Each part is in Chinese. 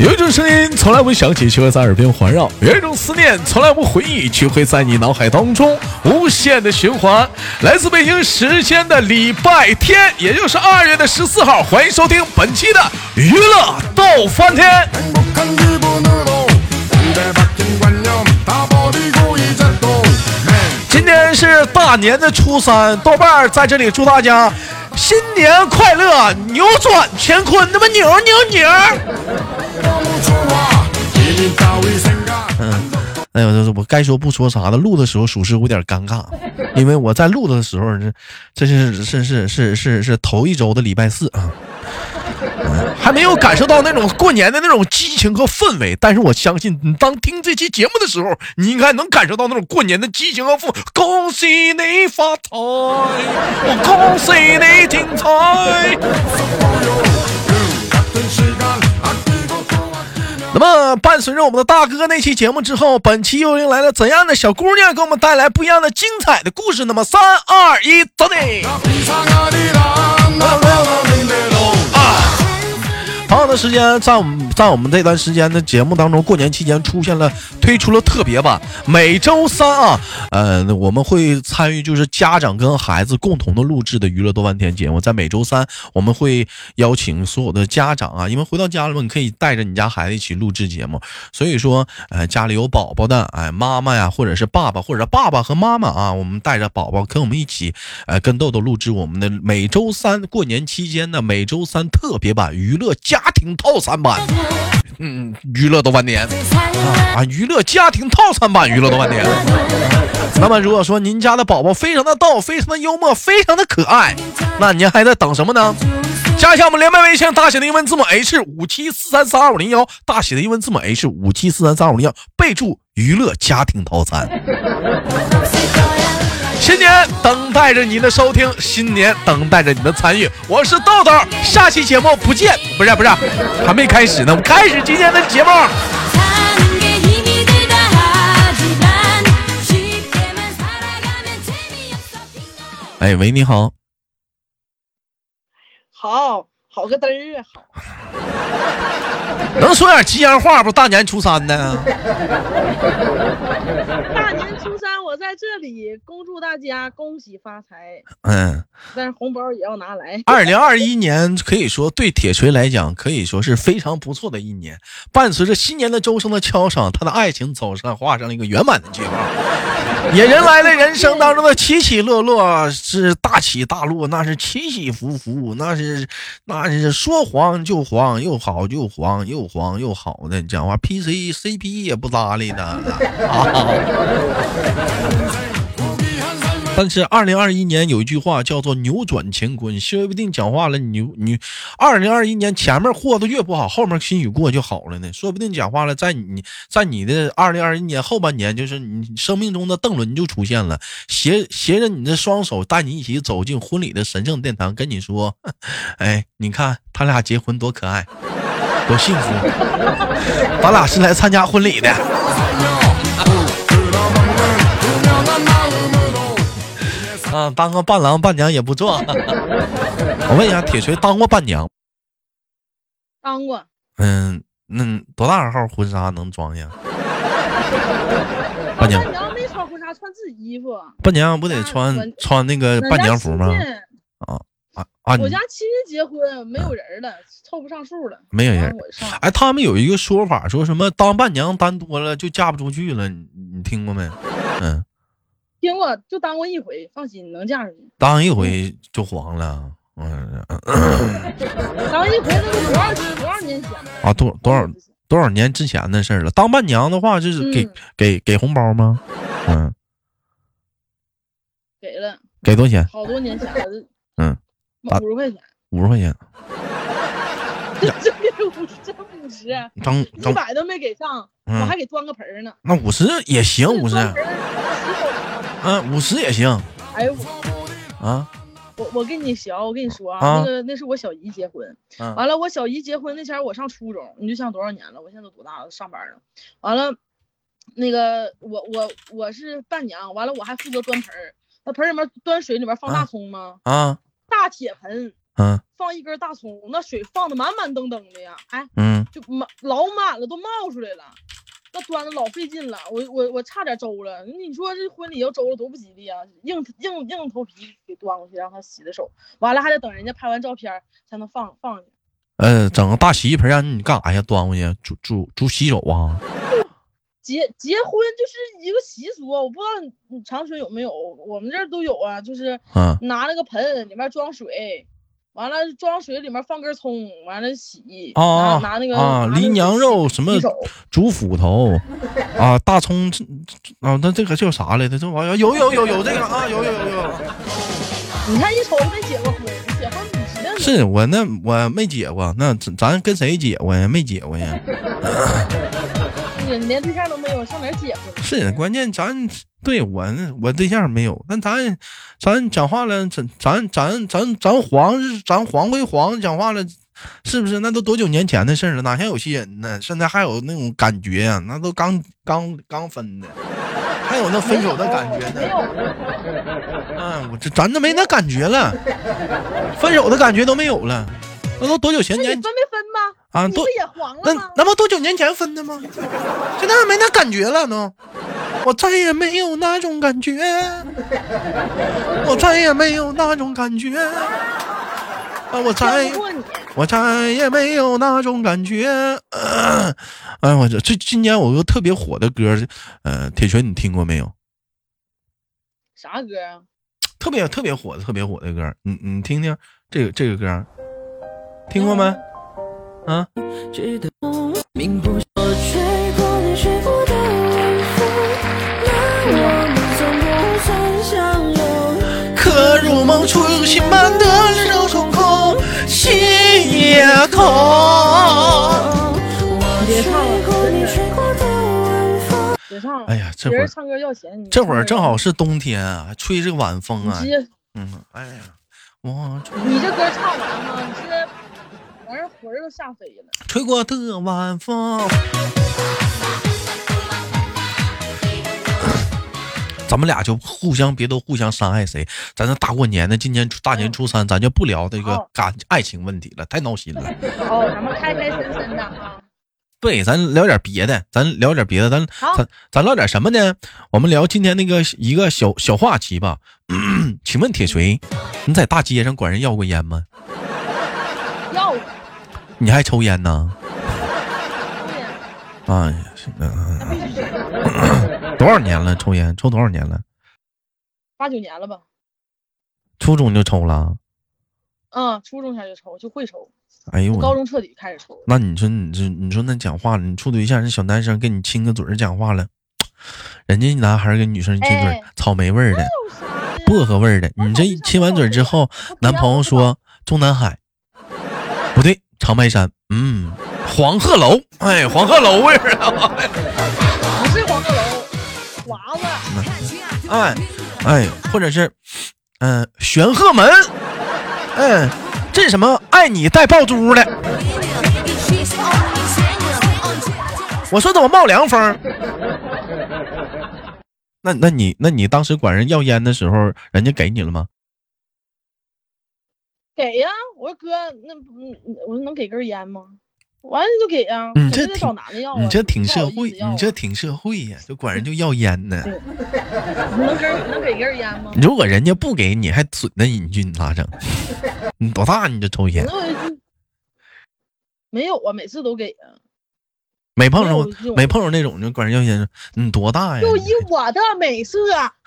有一种声音从来不响起，却会在耳边环绕；有一种思念从来不回忆，却会在你脑海当中无限的循环。来自北京时间的礼拜天，也就是二月的十四号，欢迎收听本期的娱乐逗翻天。今天是大年的初三，豆瓣在这里祝大家新年快乐，扭转乾坤，那么扭扭扭。嗯，哎呦，这我该说不说啥的，录的时候属实有点尴尬，因为我在录的时候，这这是是是是是是头一周的礼拜四啊。还没有感受到那种过年的那种激情和氛围，但是我相信你当听这期节目的时候，你应该能感受到那种过年的激情和氛。恭喜你发财，我恭喜你精彩。那么，伴随着我们的大哥那期节目之后，本期又迎来了怎样的小姑娘，给我们带来不一样的精彩的故事？那么，三二一，走你！同样的时间，在我们在我们这段时间的节目当中，过年期间出现了推出了特别版，每周三啊，呃，我们会参与就是家长跟孩子共同的录制的娱乐多半天节目，在每周三我们会邀请所有的家长啊，因为回到家了嘛，你可以带着你家孩子一起录制节目，所以说，呃，家里有宝宝的，哎，妈妈呀，或者是爸爸，或者爸爸和妈妈啊，我们带着宝宝跟我们一起，呃，跟豆豆录制我们的每周三过年期间的每周三特别版娱乐家。家庭套餐版，嗯，娱乐多半年啊，娱乐家庭套餐版，娱乐多半年。那么，如果说您家的宝宝非常的逗，非常的幽默，非常的可爱，那您还在等什么呢？加一下我们连麦微信，大写的英文字母 H 五七四三三二五零幺，大写的英文字母 H 五七四三三二五零幺，备注娱乐家庭套餐。新年等待着您的收听，新年等待着你的参与。我是豆豆，下期节目不见，不是不是，还没开始呢，我们开始今天的节目。哎喂，你好。好好个嘚儿啊，好。能说点吉祥话不？大年初三呢？大年初三，我在这里恭祝大家恭喜发财。嗯，但是红包也要拿来。二零二一年可以说对铁锤来讲可以说是非常不错的一年，伴随着新年的钟声的敲响，他的爱情走上画上了一个圆满的句号，也迎来了人生当中的起起落落，是大起大落，那是起起伏伏，那是那是说黄就黄，又好就黄，又黄又好的讲话，PC CP 也不搭理的啊。但是二零二一年有一句话叫做扭转乾坤，说不定讲话了，你你二零二一年前面过得越不好，后面心雨过就好了呢。说不定讲话了，在你在你的二零二一年后半年，就是你生命中的邓伦就出现了，携携着你的双手，带你一起走进婚礼的神圣殿堂，跟你说，哎，你看他俩结婚多可爱，多幸福，咱俩是来参加婚礼的。啊，当个伴郎伴娘也不错。我问一下，铁锤当过伴娘？当过。嗯，那多大号婚纱能装下？伴娘没穿婚纱，穿自己衣服。伴娘不得穿穿那个伴娘服吗？啊啊啊！我家亲戚结婚没有人了，凑不上数了。没有人。哎，他们有一个说法，说什么当伴娘单多了就嫁不出去了，你你听过没？嗯。听过就当过一回，放心能嫁出去。当一回就黄了，嗯。当一回那是多少多少年前啊？多多少多少年之前的事了？当伴娘的话就是给给给红包吗？嗯，给了。给多少钱？好多年前了。嗯，五十块钱。五十块钱。这给五十，这五十，一百都没给上，我还给端个盆呢。那五十也行，五十。嗯，五十也行。哎呦我啊！我我跟你学，我跟你说啊，那个那是我小姨结婚，完了我小姨结婚那前我上初中，你就想多少年了？我现在都多大了？上班了。完了，那个我我我是伴娘，完了我还负责端盆儿，那盆里面端水里面放大葱吗？啊，大铁盆。嗯，放一根大葱，那水放的满满登登的呀，哎，嗯，就满老满了，都冒出来了。那端的老费劲了，我我我差点周了。你说这婚礼要周了多不吉利啊！硬硬硬头皮给端过去，让他洗的手，完了还得等人家拍完照片才能放放去。呃，整个大洗衣盆让你干啥呀？端过去煮煮煮洗手啊？结结婚就是一个习俗，我不知道你长春有没有，我们这儿都有啊，就是拿那个盆里面装水。完了，装水里面放根葱，完了洗啊，拿那个啊，梨娘肉什么煮斧头啊，大葱啊，那这个叫啥来着？这玩意儿有有有有这个啊，有有有有。你看一瞅就没结过婚，结婚你知道？是我那我没结过，那咱跟谁结过呀？没结过呀。你连对象都没有，上哪结婚？是关键咱。对我我对象没有，那咱咱讲话了，咱咱咱咱咱黄咱黄归黄，讲话了，是不是？那都多久年前的事了，哪像有些人呢？现在还有那种感觉呀？那都刚刚刚分的，还有那分手的感觉呢？嗯，我这咱都没那感觉了，分手的感觉都没有了，那都多久前年？分没分吗？啊，都也黄了那那不多久年前分的吗？现在没那感觉了都。我再也没有那种感觉，我再也没有那种感觉，啊！我再我再也没有那种感觉。哎，我这这今年我个特别火的歌，呃，铁拳你听过没有？啥歌啊？特别特别火的特别火的歌，你你听听这个这个歌，听过没？啊？如梦初醒般的手中空，夜空。别唱了，别唱了。哎呀，这会儿唱歌要钱，这会儿正好是冬天啊，吹这个晚风啊。嗯，哎呀，我。你这歌唱完吗，你是完事魂儿都吓飞了。吹过的晚风。咱们俩就互相别都互相伤害谁？咱这大过年的，今年大年初三，咱就不聊这个感爱情问题了，太闹心了。哦，咱们开开心心的啊。对，咱聊点别的，咱聊点别的，咱咱咱聊点什么呢？我们聊今天那个一个小小话题吧。请问铁锤，你在大街上管人要过烟吗？要。你还抽烟呢？啊，多少年了？抽烟抽多少年了？八九年了吧。初中就抽了。嗯，初中前就抽，就会抽。哎呦我。高中彻底开始抽。那你说，你这，你说那讲话了，你处对象，那小男生跟你亲个嘴儿讲话了，人家男孩跟女生亲嘴，草莓味儿的，薄荷味儿的，你这亲完嘴之后，男朋友说中南海，不对，长白山，嗯。黄鹤楼，哎，黄鹤楼味儿啊！不是黄鹤楼，华子。哎，哎，或者是，嗯，玄鹤门，嗯，这什么？爱你带爆珠的。我说怎么冒凉风？那那你那你当时管人要烟的时候，人家给你了吗？给呀，我说哥，那我说能给根烟吗？完了就给呀！你这找男的要你这挺社会，你这挺社会呀，就管人就要烟呢。能给能给根烟吗？如果人家不给你，还损那你去，你咋整？你多大你就抽烟？没有啊，每次都给啊。没碰着，没碰着那种就管人要烟。你多大呀？就以我的美色，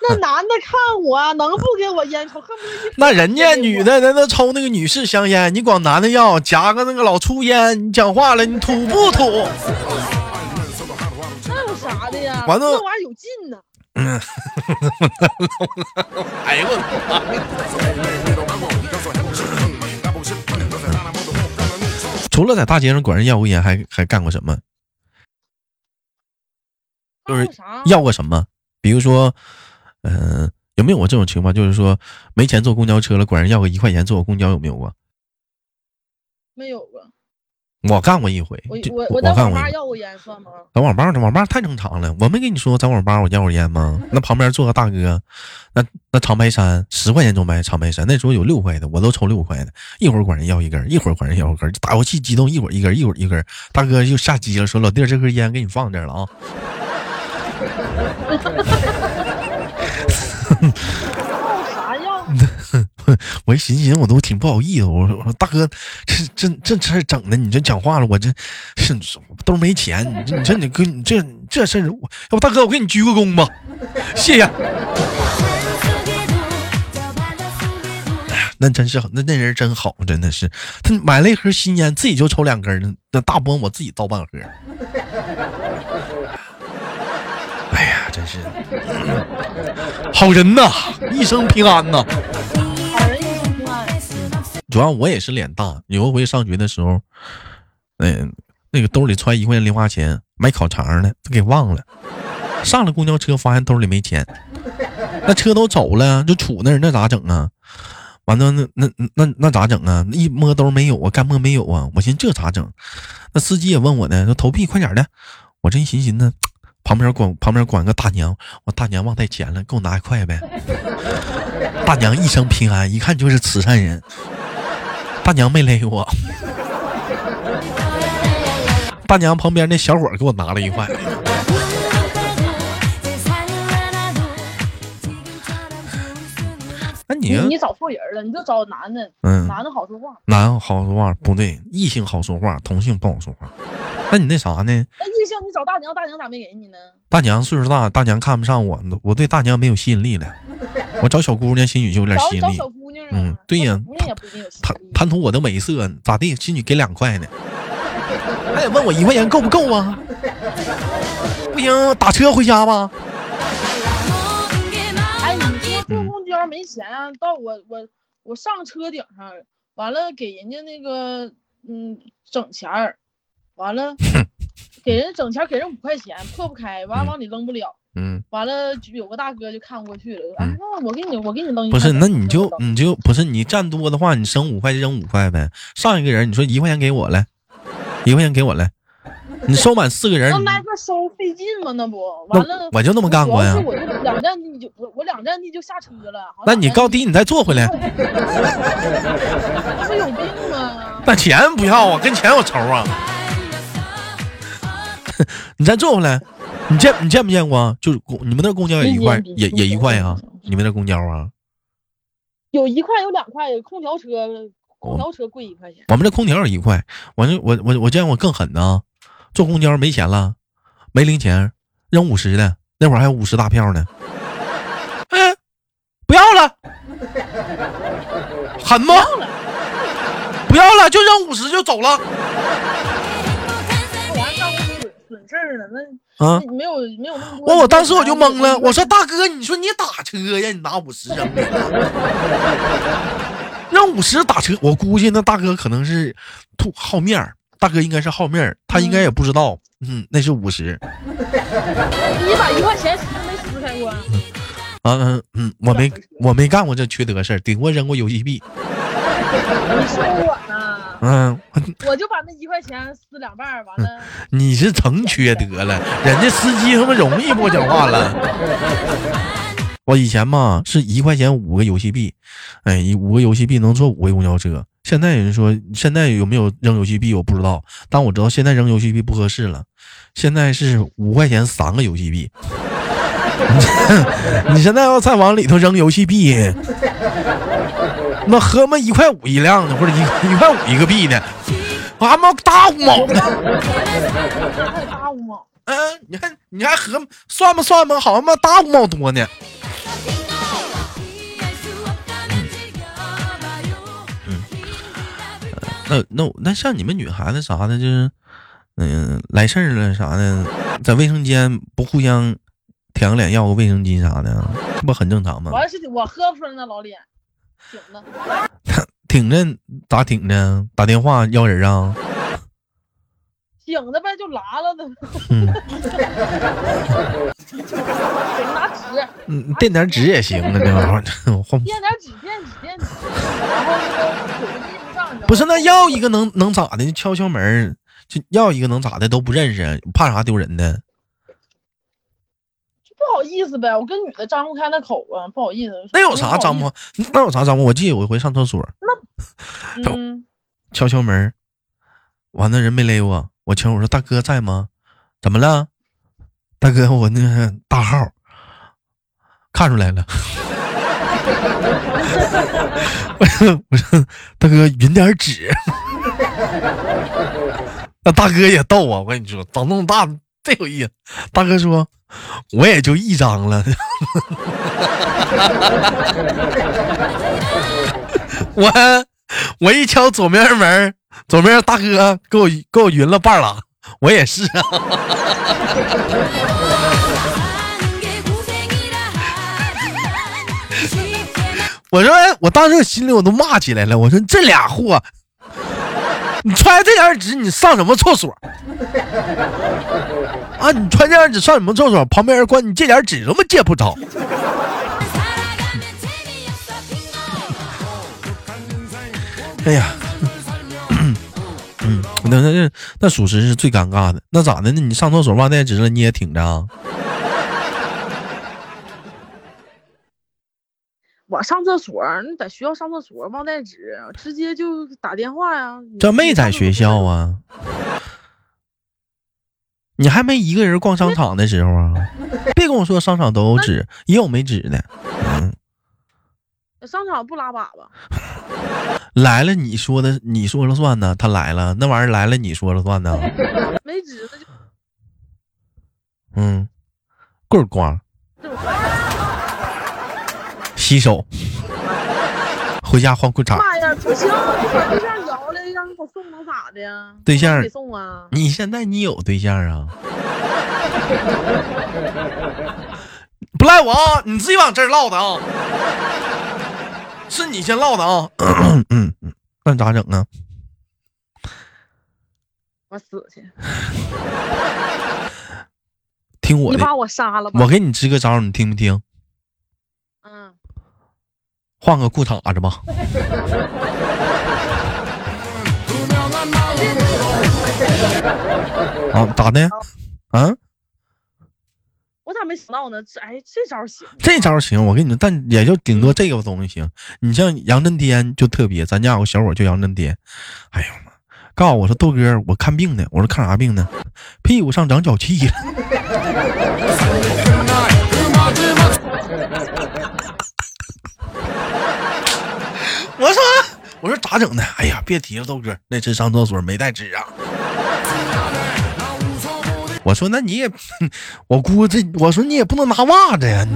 那 男的看我能不给我烟抽？恨不得那人家女的，人都抽那个女士香烟，你管男的要夹个那个老粗烟，你讲话了，你土不土？那有啥的呀？完了，这玩意儿有劲呢。嗯，哎呦我除了在大街上管人要过烟，还还干过什么？就是要个什么？比如说，嗯，有没有过这种情况？就是说没钱坐公交车了，管人要个一块钱坐个公交，有没有过？没有过。我干过一回，我我我在网吧要过烟算吗？在网吧，网吧太正常了。我没跟你说在网吧我要过烟吗？那旁边坐个大哥，那那长白山十块钱就买长白山，那时候有六块的，我都抽六块的。一会儿管人要一根，一会儿管人要一根，打游戏激动，一会儿一根，一会儿一根。大哥就下机了，说老弟这根烟给你放这了啊。我一寻思，我都挺不好意思。我说，我说大哥，这这这事儿整的，你这讲话了，我这是都没钱。你这你这你哥，你这这事儿，要不大哥，我给你鞠个躬吧，谢谢。那真是那那人真好，真的是。他买了一盒新烟，自己就抽两根，那大波我自己倒半盒。哎呀，真是好人呐，一生平安呐。主要我也是脸大，有一回上学的时候，嗯，那个兜里揣一块钱零花钱买烤肠呢，都给忘了。上了公交车，发现兜里没钱，那车都走了，就杵那儿，那咋整啊？完了，那那那那咋整啊？一摸兜没有啊，干摸没有啊？我寻思这咋整？那司机也问我呢，说投币快点的。我这一寻思呢，旁边管旁边管个大娘，我大娘忘带钱了，给我拿一块呗。大娘一生平安，一看就是慈善人。大娘没勒我，大娘旁边那小伙给我拿了一块。你你找错人了，你就找男的，嗯，男的好说话，男的好说话不对，异性好说话，同性不好说话。那你那啥呢？那异性你找大娘，大娘咋没给你呢？大娘岁数大，大娘看不上我，我对大娘没有吸引力了。我找小姑娘，心里就有点吸引力。嗯，对呀，贪贪图我的美色，咋地？心里给两块呢？还得问我一块钱够不够啊？不行，打车回家吧。没钱啊？到我我我上车顶上，完了给人家那个嗯整钱儿，完了给人整钱，给人五块钱破不开，完了往里扔不了。嗯，完了，有个大哥就看不过去了，啊，那我给你，我给你扔一不是，那你就你就不是你占多的话，你省五块就扔五块呗。上一个人你说一块钱给我来，一块钱给我来，你收满四个人，那挨个收费劲吗？那不完了，我就那么干过呀。我就两站地就我我两站地就下车了。那你高低你再坐回来。不是有病吗？那钱不要啊，跟钱有仇啊。你再坐回来。你见你见没见过？就是公你们那公交也一块，也也一块啊？你们那公交啊？有一块有两块，空调车空调车贵一块钱。我们这空调也一块。我这我我我见过更狠的，坐公交没钱了，没零钱，扔五十的，那会儿还有五十大票呢。哎，不要了，狠吗？不要了，就扔五十就走了。事儿了，那啊，没有没有那么多。我我当时我就懵了，我说大哥，你说你打车呀？你拿五十扔，的，扔五十打车，我估计那大哥可能是图好面儿，大哥应该是好面儿，他应该也不知道，嗯，那是五十。你把一块钱撕没撕开过？啊嗯嗯，我没我没干过这缺德事儿，顶多扔过游戏币。你说我呢？嗯，我就把那一块钱撕两半，完了。你是成缺德了，人家司机他妈容易不讲话了。我以前嘛是一块钱五个游戏币，哎，五个游戏币能坐五个公交车。现在人说现在有没有扔游戏币，我不知道，但我知道现在扔游戏币不合适了。现在是五块钱三个游戏币。你现在要再往里头扔游戏币。那合么一块五一辆的，或者一一块五一个币的，俺妈大五毛呢。大五毛。嗯，你还你还合算吧算吧，好像妈大五毛多呢。那那那像你们女孩子啥的，就是嗯来事儿了啥的，在卫生间不互相舔个脸要个卫生巾啥的，这不很正常吗？我要是我喝不出来那老脸。挺着，挺着咋挺着？打电话要人啊？挺着呗，就拉了的。嗯，拿纸，嗯，垫点纸也行啊，这玩意儿。垫点纸，垫纸，垫纸。然后那个腿不是那要一个能能咋的？敲敲门就要一个能咋的都不认识，怕啥丢人的？不好意思呗，我跟女的张不开那口啊，不好意思。那有啥张不？那有啥张不？我记得有一回上厕所，那嗯，敲敲门，完了人没勒我，我敲我说大哥在吗？怎么了？大哥我那个大号看出来了。我说我说大哥匀点纸。那大哥也逗啊，我跟你说长那么大真有意思。大哥说。我也就一张了，我我一敲左面门，左面大哥给我给我匀了半拉，我也是啊。我说，我当时心里我都骂起来了，我说这俩货。你穿这点纸，你上什么厕所？啊，你穿这点纸上什么厕所？旁边人管你借点纸都没借不着。哎呀，嗯，那那那那属实是最尴尬的。那咋的？那你上厕所忘带纸了，你也挺着？我上厕所，你在学校上厕所忘带纸，直接就打电话呀。这没在学校啊？你还没一个人逛商场的时候啊？别跟我说商场都有纸，也有没纸的。嗯，商场不拉粑粑。来了你说的，你说了算呢。他来了，那玩意儿来了你说了算呢。没纸那就。嗯，棍儿光。洗手，回家换裤衩。妈呀，不行，把对象摇来，让你给我送能咋的呀？对象得送啊！你现在你有对象啊？不赖我啊，你自己往这儿唠的啊，是你先唠的啊。嗯嗯，那咋整啊？我死去！听我的，你把我杀了吧！我给你支个招，你听不听？换个裤衩子吧。啊，咋的？啊？我咋没想到呢？这哎，这招行。这招行，我跟你说，但也就顶多这个东西行。你像杨震天就特别，咱家有个小伙叫杨震天。哎呦妈！告诉我说豆哥，我看病呢。我说看啥病呢？屁股上长脚气了。我说咋整的？哎呀，别提了，豆哥，那次上厕所没带纸啊。我说，那你也，我估这，我说你也不能拿袜子呀。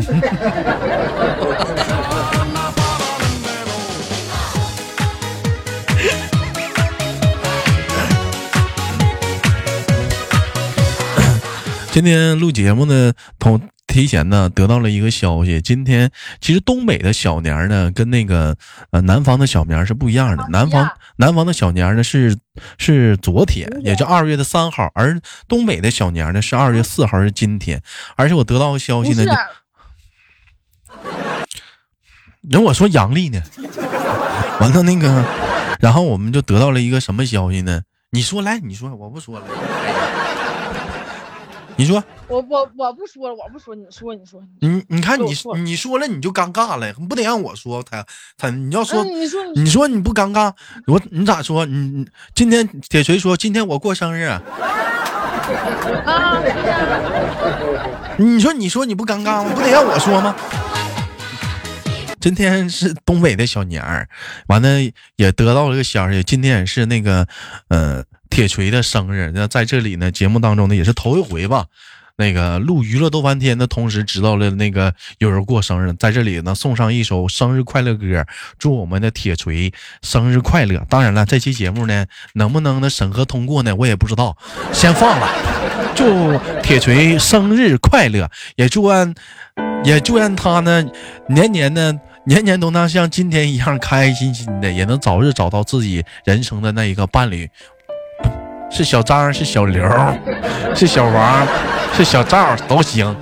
今天录节目呢，同。提前呢得到了一个消息，今天其实东北的小年呢跟那个呃南方的小年是不一样的，南方南方的小年呢是是昨天，也就二月的三号，而东北的小年呢是二月四号，是今天。而且我得到个消息呢，人我说阳历呢，完了那个，然后我们就得到了一个什么消息呢？你说来，你说，我不说了。你说，我我我不说了，我不说，你说你说，你你看你你说了你就尴尬了，不得让我说他他你要说你说你说你不尴尬，我你咋说你今天铁锤说今天我过生日啊，你说你说你不尴尬吗？不得让我说吗？今天是东北的小年儿，完了也得到了个消息，今天也是那个呃。铁锤的生日，那在这里呢，节目当中呢也是头一回吧。那个录娱乐逗翻天的同时，知道了那个有人过生日，在这里呢送上一首生日快乐歌，祝我们的铁锤生日快乐。当然了，这期节目呢能不能呢审核通过呢，我也不知道，先放了。祝铁锤生日快乐，也祝愿也祝愿他呢年年呢年年都能像今天一样开开心心的，也能早日找到自己人生的那一个伴侣。是小张，是小刘，是小王，是小赵，都行。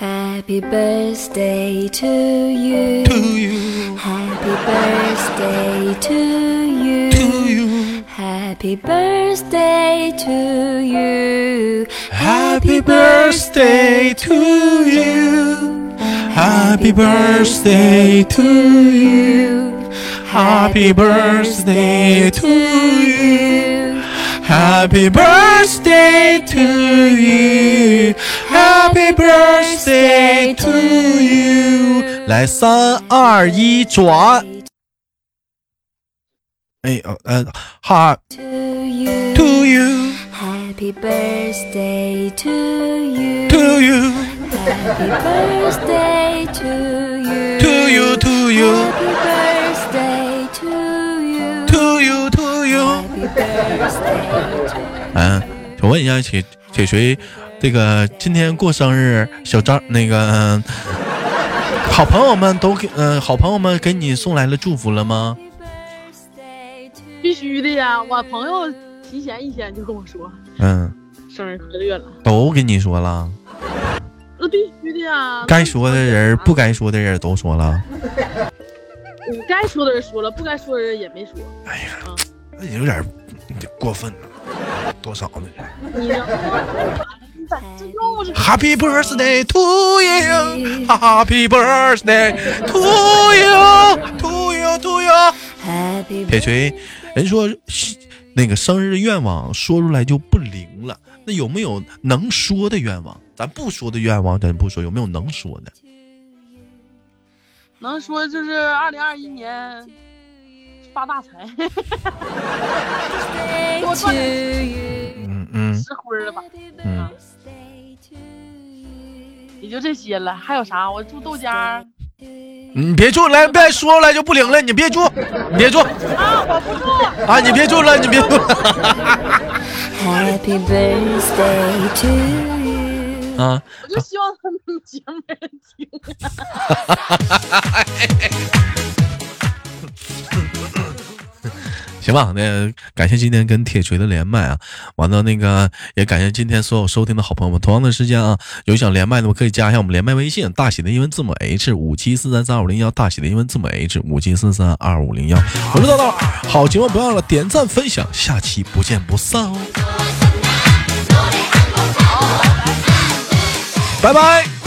Happy birthday to you. To you. Happy birthday to you. To you. Happy birthday to you. Happy birthday to you. Happy birthday to you. Happy birthday to you. Happy birthday to you. Happy birthday to you。来，三二一，转。哎，呃呃，哈 To you. to you Happy birthday to you. to you Happy birthday to you. to you to you Happy birthday to you. to you to you。Happy birthday to you. 嗯，想问一下铁铁锤，这个今天过生日，小张那个、嗯好朋友们都给嗯、好朋友们给你送来了祝福了吗？必须的呀！我朋友提前一天就跟我说嗯，生日快乐了，都跟你说了，那必须的呀！该说的人不该说的人都说了。你该说的人说了，不该说的人也没说。哎呀，那有点过分了，多少呢你呢？你咋这又是？Happy birthday to you，Happy birthday to you，to you，to you。Happy 铁锤，人说那个生日愿望说出来就不灵了，那有没有能说的愿望？咱不说的愿望咱不说，有没有能说的？能说就是二零二一年发大财 to you. 嗯嗯了吧？嗯，也就这些了，还有啥？我住豆家你别住，来别说出来就不灵了，你别住，你别住啊，我不住。啊，你别住了，你别住。Happy birthday to you. 啊，我就希望他们节目人听。行吧，那感谢今天跟铁锤的连麦啊，完了那个也感谢今天所有收听的好朋友们。同样的时间啊，有想连麦的可以加一下我们连麦微信，大写的英文字母 H 五七四三三二五零幺，大写的英文字母 H 五七四三二五零幺。我是叨叨，好节目不要了点赞分享，下期不见不散哦，拜拜。